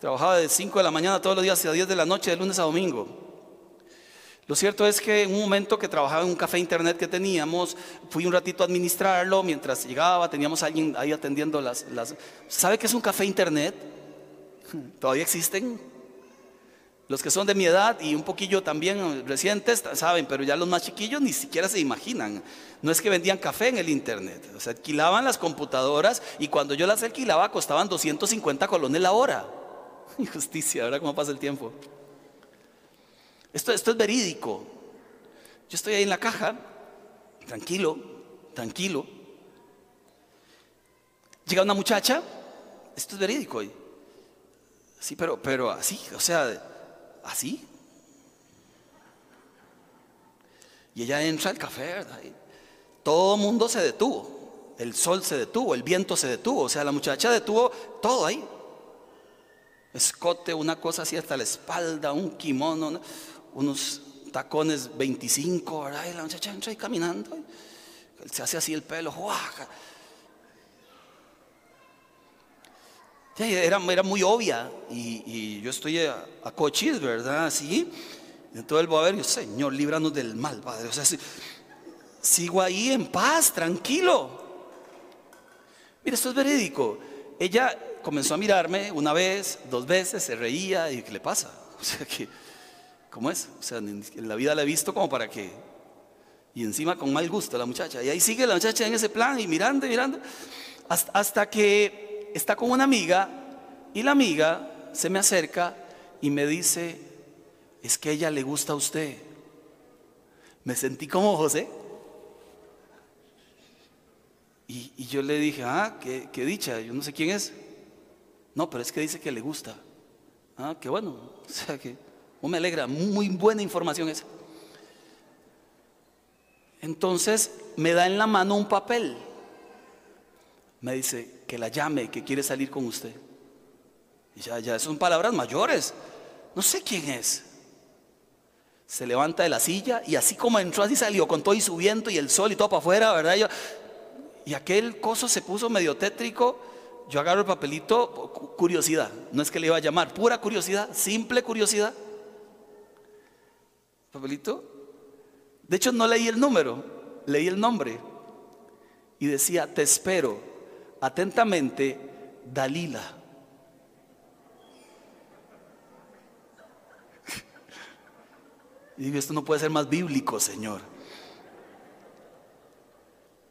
Trabajaba de 5 de la mañana todos los días hasta 10 de la noche, de lunes a domingo. Lo cierto es que en un momento que trabajaba en un café internet que teníamos, fui un ratito a administrarlo, mientras llegaba teníamos alguien ahí atendiendo las, las... ¿Sabe qué es un café internet? ¿Todavía existen? Los que son de mi edad y un poquillo también recientes saben, pero ya los más chiquillos ni siquiera se imaginan. No es que vendían café en el internet, o sea, alquilaban las computadoras y cuando yo las alquilaba costaban 250 colones la hora. Injusticia, ¿verdad? ¿Cómo pasa el tiempo? Esto, esto es verídico. Yo estoy ahí en la caja, tranquilo, tranquilo. Llega una muchacha, esto es verídico. Sí, pero, pero así, o sea, así. Y ella entra al café, todo el mundo se detuvo. El sol se detuvo, el viento se detuvo. O sea, la muchacha detuvo todo ahí escote, una cosa así hasta la espalda, un kimono, unos tacones 25, ¿verdad? Y la muchacha entra ahí caminando, se hace así el pelo, Era, era muy obvia y, yo estoy a, cochis, ¿verdad? Así. Entonces él va a ver, yo, Señor, líbranos del mal, Padre. O sea, sigo ahí en paz, tranquilo. Mira, esto es verídico. Ella comenzó a mirarme una vez, dos veces, se reía y ¿qué le pasa? O sea que, ¿cómo es? O sea, en la vida la he visto como para que... Y encima con mal gusto la muchacha. Y ahí sigue la muchacha en ese plan y mirando mirando. Hasta, que está con una amiga y la amiga se me acerca y me dice, es que ella le gusta a usted. Me sentí como José. Y, yo le dije, ah, qué, qué dicha, yo no sé quién es. No, pero es que dice que le gusta. Ah, qué bueno. O sea que oh, me alegra, muy buena información esa. Entonces me da en la mano un papel. Me dice que la llame, que quiere salir con usted. Y ya, ya son palabras mayores. No sé quién es. Se levanta de la silla y así como entró, así salió con todo y su viento y el sol y todo para afuera, ¿verdad? y aquel coso se puso medio tétrico yo agarro el papelito, curiosidad, no es que le iba a llamar, pura curiosidad, simple curiosidad. Papelito. De hecho, no leí el número, leí el nombre. Y decía, te espero atentamente, Dalila. Y digo, esto no puede ser más bíblico, Señor.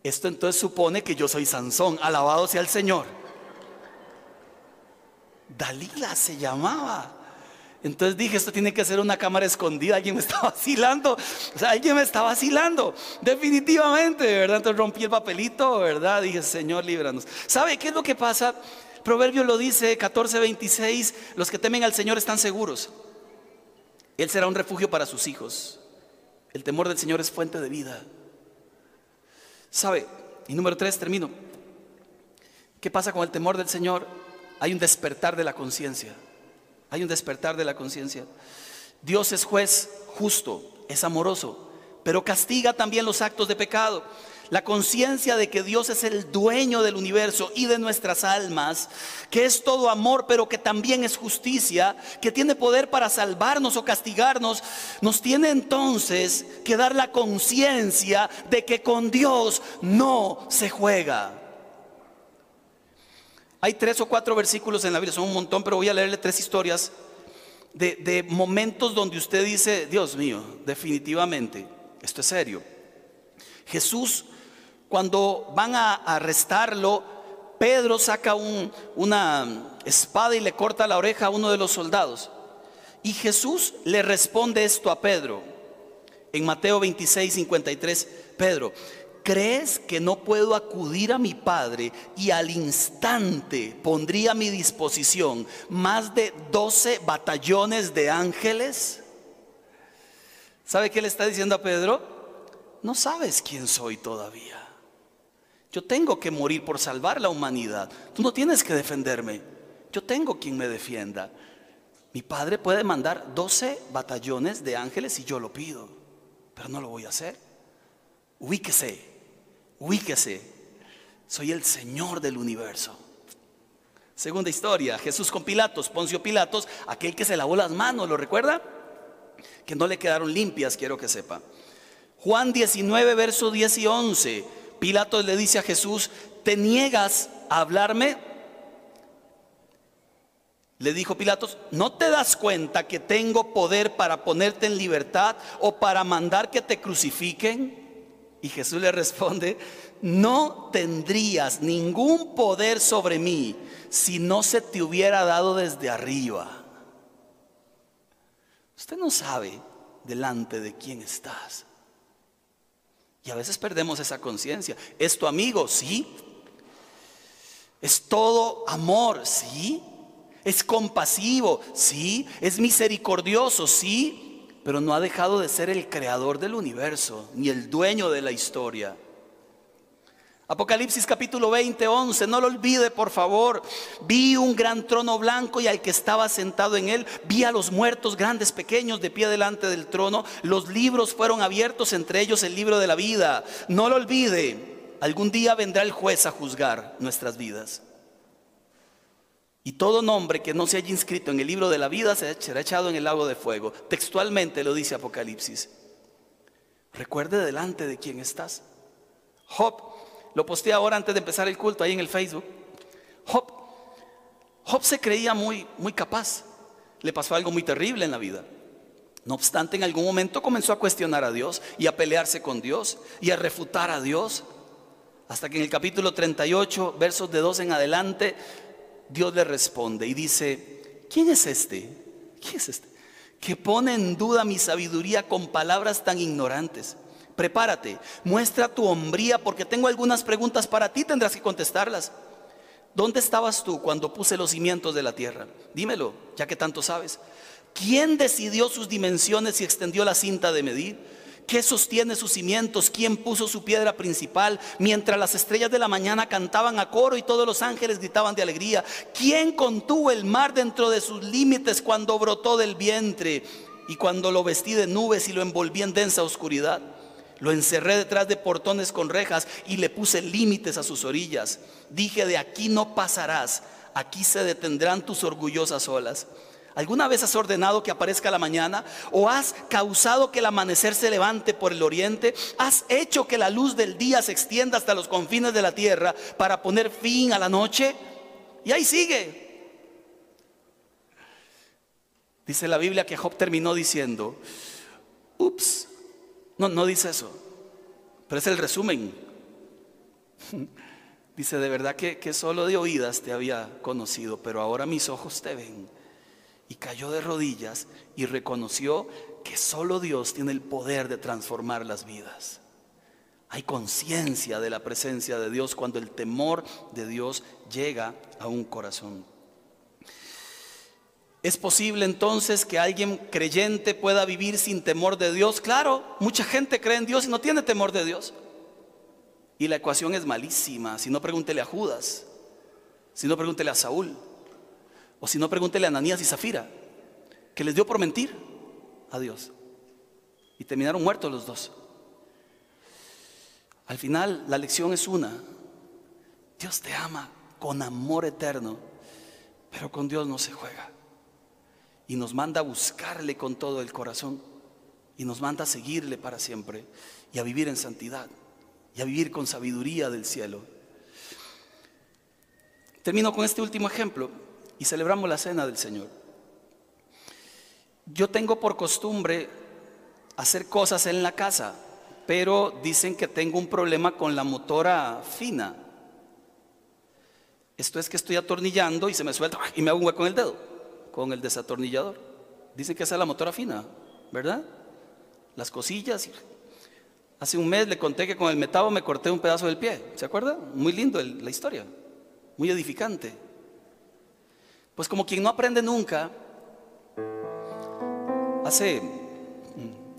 Esto entonces supone que yo soy Sansón, alabado sea el Señor. Dalila se llamaba. Entonces dije, esto tiene que ser una cámara escondida, alguien me está vacilando, o sea, alguien me está vacilando, definitivamente, ¿verdad? Entonces rompí el papelito, ¿verdad? Dije, Señor, líbranos. ¿Sabe qué es lo que pasa? Proverbio lo dice, 14:26, los que temen al Señor están seguros. Él será un refugio para sus hijos. El temor del Señor es fuente de vida. ¿Sabe? Y número tres, termino. ¿Qué pasa con el temor del Señor? hay un despertar de la conciencia. Hay un despertar de la conciencia. Dios es juez justo, es amoroso, pero castiga también los actos de pecado. La conciencia de que Dios es el dueño del universo y de nuestras almas, que es todo amor, pero que también es justicia, que tiene poder para salvarnos o castigarnos, nos tiene entonces que dar la conciencia de que con Dios no se juega. Hay tres o cuatro versículos en la Biblia, son un montón, pero voy a leerle tres historias de, momentos donde usted dice, Dios mío, definitivamente, esto es serio. Jesús cuando van a arrestarlo, Pedro saca una espada y le corta la oreja a uno de los soldados. Y Jesús le responde esto a Pedro. En Mateo 26, 53, Pedro, ¿crees que no puedo acudir a mi Padre y al instante pondría a mi disposición más de 12 batallones de ángeles? ¿Sabe qué le está diciendo a Pedro? No sabes quién soy todavía. Yo tengo que morir por salvar la humanidad. Tú no tienes que defenderme. Yo tengo quien me defienda. Mi padre puede mandar 12 batallones de ángeles si yo lo pido, pero no lo voy a hacer. Ubíquese, ubíquese. Soy el Señor del universo. Segunda historia, Jesús con Pilatos, Poncio Pilatos, aquel que se lavó las manos, ¿lo recuerda? Que no le quedaron limpias, quiero que sepa. Juan 19, verso 10 y 11. Pilatos le dice a Jesús, ¿te niegas a hablarme? Le dijo Pilatos, ¿no te das cuenta que tengo poder para ponerte en libertad o para mandar que te crucifiquen? Y Jesús le responde, no tendrías ningún poder sobre mí si no se te hubiera dado desde arriba. Usted no sabe delante de quién estás. Y a veces perdemos esa conciencia. ¿Es tu amigo? Sí. ¿Es todo amor? Sí. ¿Es compasivo? Sí. ¿Es misericordioso? Sí. Pero no ha dejado de ser el creador del universo, ni el dueño de la historia. Apocalipsis capítulo 20, 11, no lo olvide por favor. Vi un gran trono blanco y al que estaba sentado en él, vi a los muertos grandes, pequeños, de pie delante del trono. Los libros fueron abiertos, entre ellos el libro de la vida. No lo olvide, algún día vendrá el juez a juzgar nuestras vidas. Y todo nombre que no se haya inscrito en el libro de la vida será echado en el lago de fuego. Textualmente lo dice Apocalipsis. Recuerde delante de quién estás. Job lo posteé ahora antes de empezar el culto ahí en el Facebook. Job, Job se creía muy, muy capaz. Le pasó algo muy terrible en la vida. No obstante, en algún momento comenzó a cuestionar a Dios y a pelearse con Dios y a refutar a Dios. Hasta que en el capítulo 38, versos de 2 en adelante, Dios le responde y dice, ¿quién es este? ¿Quién es este? Que pone en duda mi sabiduría con palabras tan ignorantes prepárate, muestra tu hombría porque tengo algunas preguntas para ti, tendrás que contestarlas. ¿Dónde estabas tú cuando puse los cimientos de la tierra? Dímelo, ya que tanto sabes. ¿Quién decidió sus dimensiones y extendió la cinta de medir? ¿Qué sostiene sus cimientos? ¿Quién puso su piedra principal? Mientras las estrellas de la mañana cantaban a coro y todos los ángeles gritaban de alegría. ¿Quién contuvo el mar dentro de sus límites cuando brotó del vientre y cuando lo vestí de nubes y lo envolví en densa oscuridad? Lo encerré detrás de portones con rejas y le puse límites a sus orillas. Dije, de aquí no pasarás, aquí se detendrán tus orgullosas olas. ¿Alguna vez has ordenado que aparezca la mañana? ¿O has causado que el amanecer se levante por el oriente? ¿Has hecho que la luz del día se extienda hasta los confines de la tierra para poner fin a la noche? Y ahí sigue. Dice la Biblia que Job terminó diciendo, ups, no, no dice eso, pero es el resumen. Dice, de verdad que, que solo de oídas te había conocido, pero ahora mis ojos te ven. Y cayó de rodillas y reconoció que solo Dios tiene el poder de transformar las vidas. Hay conciencia de la presencia de Dios cuando el temor de Dios llega a un corazón. ¿Es posible entonces que alguien creyente pueda vivir sin temor de Dios? Claro, mucha gente cree en Dios y no tiene temor de Dios. Y la ecuación es malísima. Si no, pregúntele a Judas. Si no, pregúntele a Saúl. O si no, pregúntele a Ananías y Zafira, que les dio por mentir a Dios. Y terminaron muertos los dos. Al final la lección es una. Dios te ama con amor eterno, pero con Dios no se juega. Y nos manda a buscarle con todo el corazón. Y nos manda a seguirle para siempre. Y a vivir en santidad. Y a vivir con sabiduría del cielo. Termino con este último ejemplo. Y celebramos la cena del Señor. Yo tengo por costumbre hacer cosas en la casa, pero dicen que tengo un problema con la motora fina. Esto es que estoy atornillando y se me suelta y me hago un hueco en el dedo con el desatornillador. Dicen que esa es la motora fina, ¿verdad? Las cosillas. Hace un mes le conté que con el metabo me corté un pedazo del pie. ¿Se acuerda? Muy lindo la historia. Muy edificante. Pues como quien no aprende nunca, hace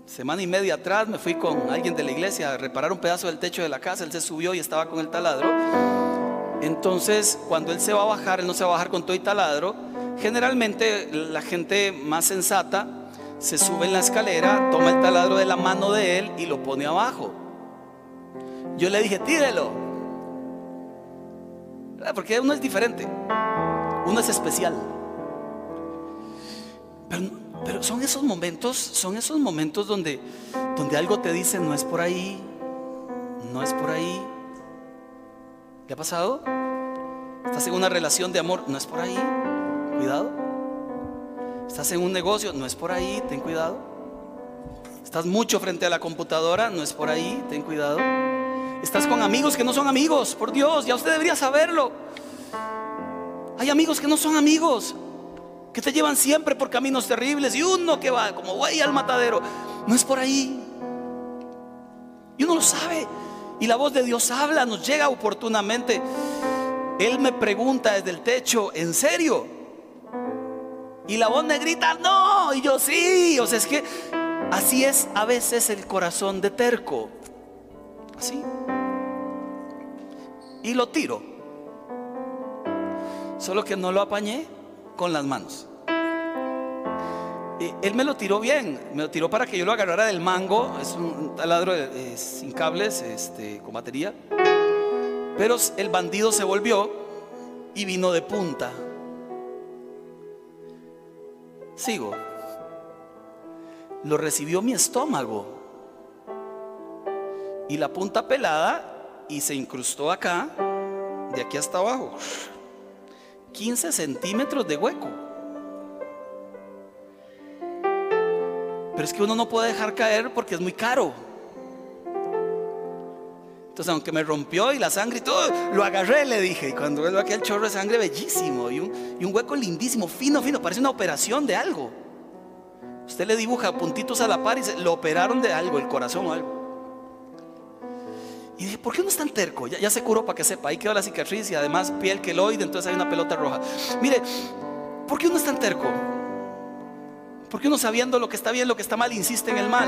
semana y media atrás me fui con alguien de la iglesia a reparar un pedazo del techo de la casa. Él se subió y estaba con el taladro. Entonces, cuando él se va a bajar, él no se va a bajar con todo y taladro. Generalmente la gente más sensata se sube en la escalera, toma el taladro de la mano de él y lo pone abajo. Yo le dije, tírelo. Porque uno es diferente, uno es especial. Pero son esos momentos, son esos momentos donde, donde algo te dice, no es por ahí, no es por ahí. ¿Qué ha pasado? Estás en una relación de amor, no es por ahí, cuidado. Estás en un negocio, no es por ahí, ten cuidado. Estás mucho frente a la computadora, no es por ahí, ten cuidado. Estás con amigos que no son amigos, por Dios, ya usted debería saberlo. Hay amigos que no son amigos que te llevan siempre por caminos terribles y uno que va como güey al matadero. No es por ahí. Y uno lo sabe. Y la voz de Dios habla, nos llega oportunamente. Él me pregunta desde el techo, ¿en serio? Y la voz me grita, no. Y yo sí. O sea, es que así es a veces el corazón de terco. Así. Y lo tiro. Solo que no lo apañé con las manos. él me lo tiró bien, me lo tiró para que yo lo agarrara del mango, es un taladro sin cables, este, con batería. Pero el bandido se volvió y vino de punta. Sigo. Lo recibió mi estómago. Y la punta pelada y se incrustó acá, de aquí hasta abajo. 15 centímetros de hueco. Pero es que uno no puede dejar caer porque es muy caro. Entonces, aunque me rompió y la sangre y todo, lo agarré, le dije. Y cuando veo aquel chorro de sangre bellísimo y un, y un hueco lindísimo, fino, fino, parece una operación de algo. Usted le dibuja puntitos a la par y lo operaron de algo, el corazón o algo. Y dije, ¿por qué no es tan terco? Ya, se curó para que sepa, ahí quedó la cicatriz y además piel queloide, entonces hay una pelota roja. Mire, ¿por qué uno es tan terco? ¿Por qué uno sabiendo lo que está bien, lo que está mal, insiste en el mal?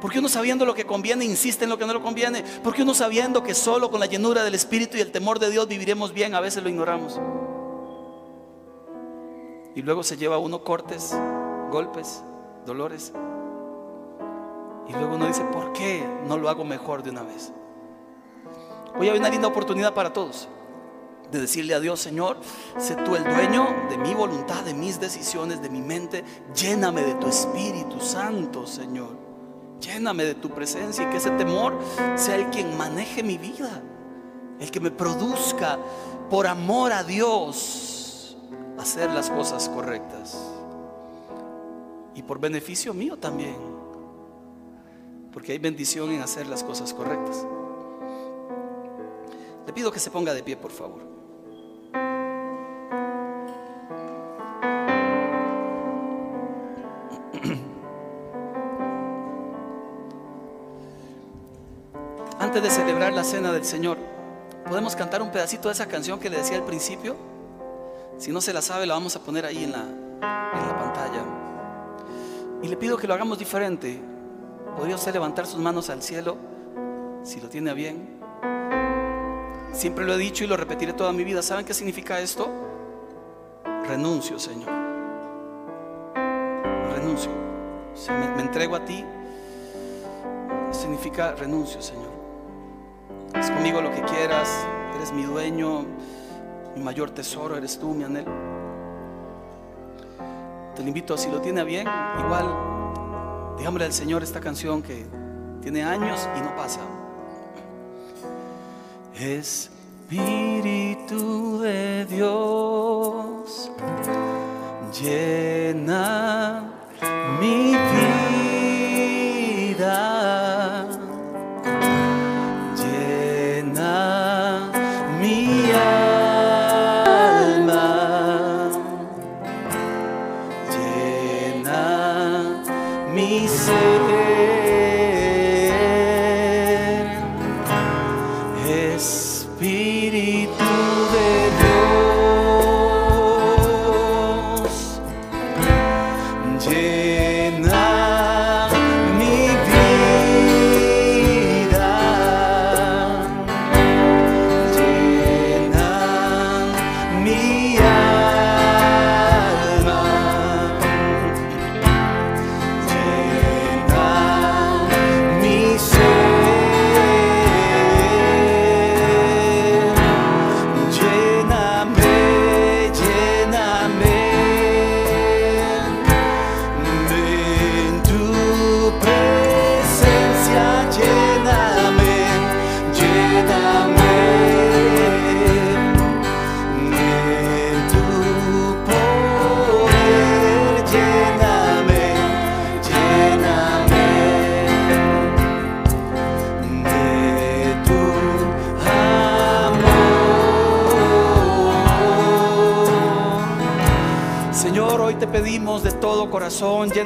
¿Por qué uno sabiendo lo que conviene, insiste en lo que no lo conviene? ¿Por qué uno sabiendo que solo con la llenura del Espíritu y el temor de Dios viviremos bien, a veces lo ignoramos? Y luego se lleva uno cortes, golpes, dolores. Y luego uno dice, ¿por qué no lo hago mejor de una vez? Hoy hay una linda oportunidad para todos de decirle a Dios, Señor, sé tú el dueño de mi voluntad, de mis decisiones, de mi mente. Lléname de tu Espíritu Santo, Señor. Lléname de tu presencia y que ese temor sea el quien maneje mi vida, el que me produzca por amor a Dios hacer las cosas correctas. Y por beneficio mío también, porque hay bendición en hacer las cosas correctas. Le pido que se ponga de pie, por favor. Antes de celebrar la cena del Señor, ¿podemos cantar un pedacito de esa canción que le decía al principio? Si no se la sabe, la vamos a poner ahí en la, en la pantalla. Y le pido que lo hagamos diferente. ¿Podría usted levantar sus manos al cielo, si lo tiene bien? Siempre lo he dicho y lo repetiré toda mi vida. ¿Saben qué significa esto? Renuncio, Señor. Renuncio. me, me entrego a ti. Significa renuncio, Señor. Haz conmigo lo que quieras. Eres mi dueño, mi mayor tesoro, eres tú, mi anhelo. Te lo invito, si lo tiene bien, igual, digámosle al Señor esta canción que tiene años y no pasa. Espíritu de Dios, llena mi vida,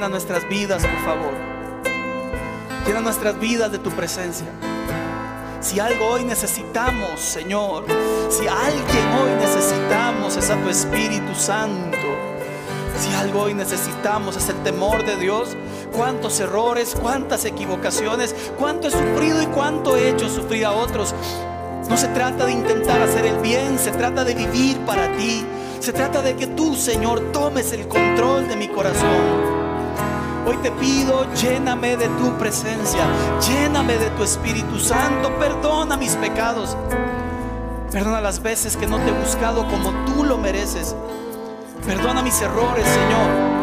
nuestras vidas, por favor. Llena nuestras vidas de tu presencia. Si algo hoy necesitamos, Señor, si alguien hoy necesitamos es a tu Espíritu Santo. Si algo hoy necesitamos es el temor de Dios, cuántos errores, cuántas equivocaciones, cuánto he sufrido y cuánto he hecho sufrir a otros. No se trata de intentar hacer el bien, se trata de vivir para ti. Se trata de que tú, Señor, tomes el control de mi corazón. Hoy te pido, lléname de tu presencia, lléname de tu Espíritu Santo, perdona mis pecados. Perdona las veces que no te he buscado como tú lo mereces. Perdona mis errores, Señor.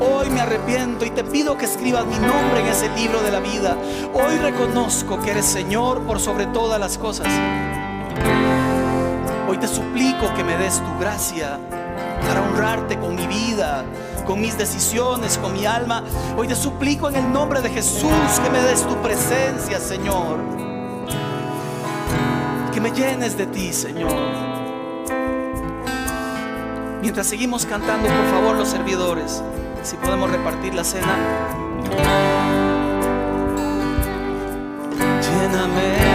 Hoy me arrepiento y te pido que escribas mi nombre en ese libro de la vida. Hoy reconozco que eres Señor por sobre todas las cosas. Hoy te suplico que me des tu gracia para honrarte con mi vida, con mis decisiones, con mi alma. Hoy te suplico en el nombre de Jesús que me des tu presencia, Señor. Que me llenes de ti, Señor. Mientras seguimos cantando, por favor, los servidores, si podemos repartir la cena. Lléname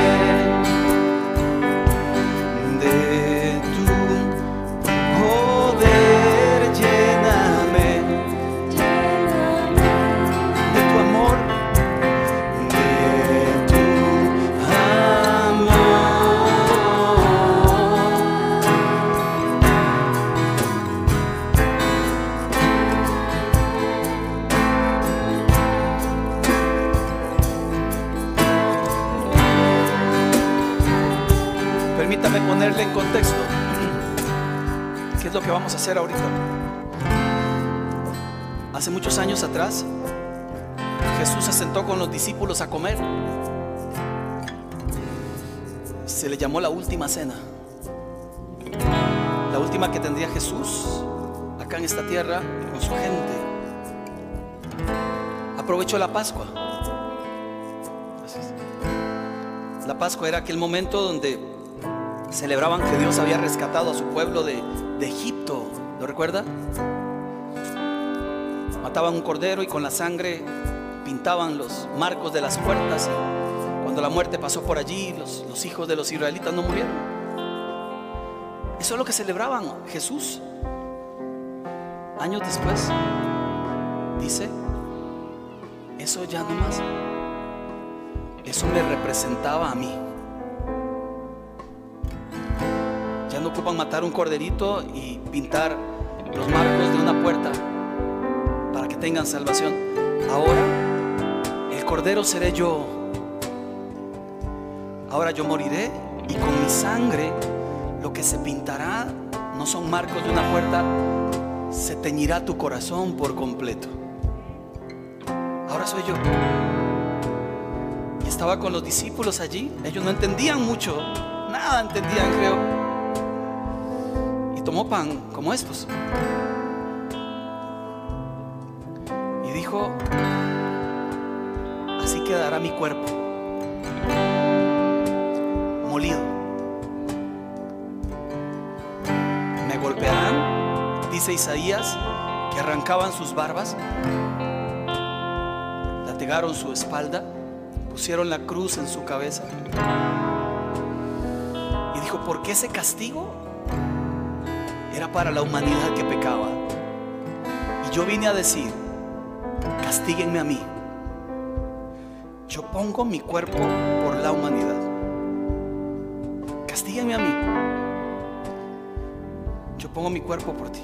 ponerle en contexto qué es lo que vamos a hacer ahorita. Hace muchos años atrás, Jesús se sentó con los discípulos a comer. Se le llamó la última cena. La última que tendría Jesús acá en esta tierra con su gente. Aprovechó la Pascua. La Pascua era aquel momento donde celebraban que Dios había rescatado a su pueblo de, Egipto. ¿Lo recuerda? Mataban un cordero y con la sangre pintaban los marcos de las puertas. Cuando la muerte pasó por allí, los, los hijos de los israelitas no murieron. Eso es lo que celebraban Jesús. Años después, dice, eso ya no más. Eso me representaba a mí. No ocupan matar un corderito y pintar los marcos de una puerta para que tengan salvación. Ahora el cordero seré yo. ahora yo moriré y con mi sangre lo que se pintará no son marcos de una puerta, se teñirá tu corazón por completo. Ahora soy yo. Y estaba con los discípulos allí, ellos no entendían mucho, nada entendían creo. Tomó pan como estos. Y dijo, así quedará mi cuerpo, molido. Me golpearán, dice Isaías, que arrancaban sus barbas, latigaron su espalda, pusieron la cruz en su cabeza. Y dijo, ¿por qué ese castigo? Para la humanidad que pecaba. Y yo vine a decir, castíguenme a mí. Yo pongo mi cuerpo por la humanidad. Castíguenme a mí. Yo pongo mi cuerpo por ti.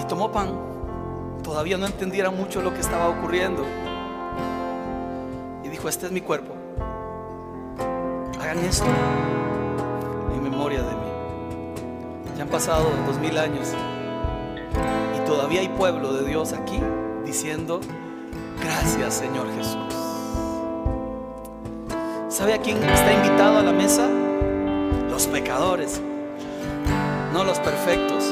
Y tomó pan. Todavía no entendiera mucho lo que estaba ocurriendo. Y dijo, este es mi cuerpo. Hagan esto pasado dos mil años. Y todavía hay pueblo de Dios aquí diciendo, gracias Señor Jesús. ¿Sabe a quién está invitado a la mesa? Los pecadores, no los perfectos.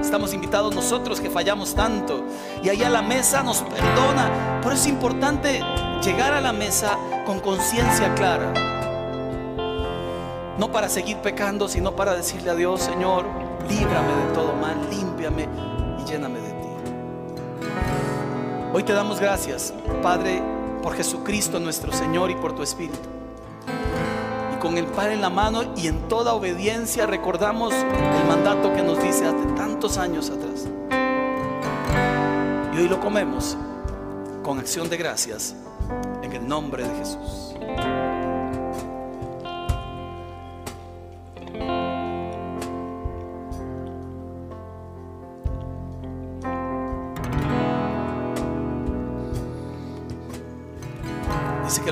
Estamos invitados nosotros que fallamos tanto y allá la mesa nos perdona. Por eso es importante llegar a la mesa con conciencia clara. No para seguir pecando, sino para decirle a Dios, Señor, líbrame de todo mal, límpiame y lléname de ti. Hoy te damos gracias, Padre, por Jesucristo nuestro Señor y por tu Espíritu. Y con el Padre en la mano y en toda obediencia recordamos el mandato que nos dice hace tantos años atrás. Y hoy lo comemos con acción de gracias en el nombre de Jesús.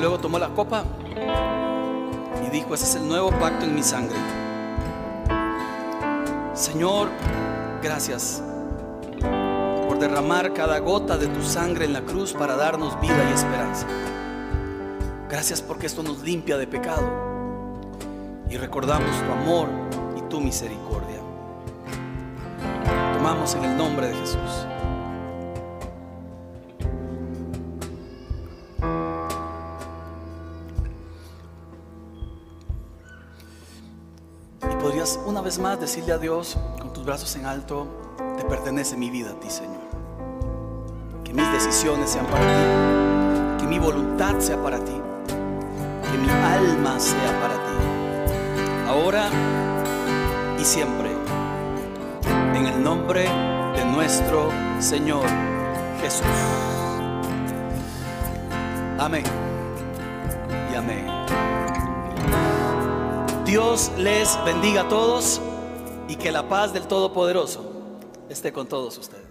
Luego tomó la copa y dijo, ese es el nuevo pacto en mi sangre. Señor, gracias por derramar cada gota de tu sangre en la cruz para darnos vida y esperanza. Gracias porque esto nos limpia de pecado y recordamos tu amor y tu misericordia. Tomamos en el nombre de Jesús. Vez más decirle a Dios con tus brazos en alto, te pertenece mi vida a ti, Señor. Que mis decisiones sean para ti, que mi voluntad sea para ti, que mi alma sea para ti. Ahora y siempre, en el nombre de nuestro Señor Jesús. Amén y amén. Dios les bendiga a todos y que la paz del Todopoderoso esté con todos ustedes.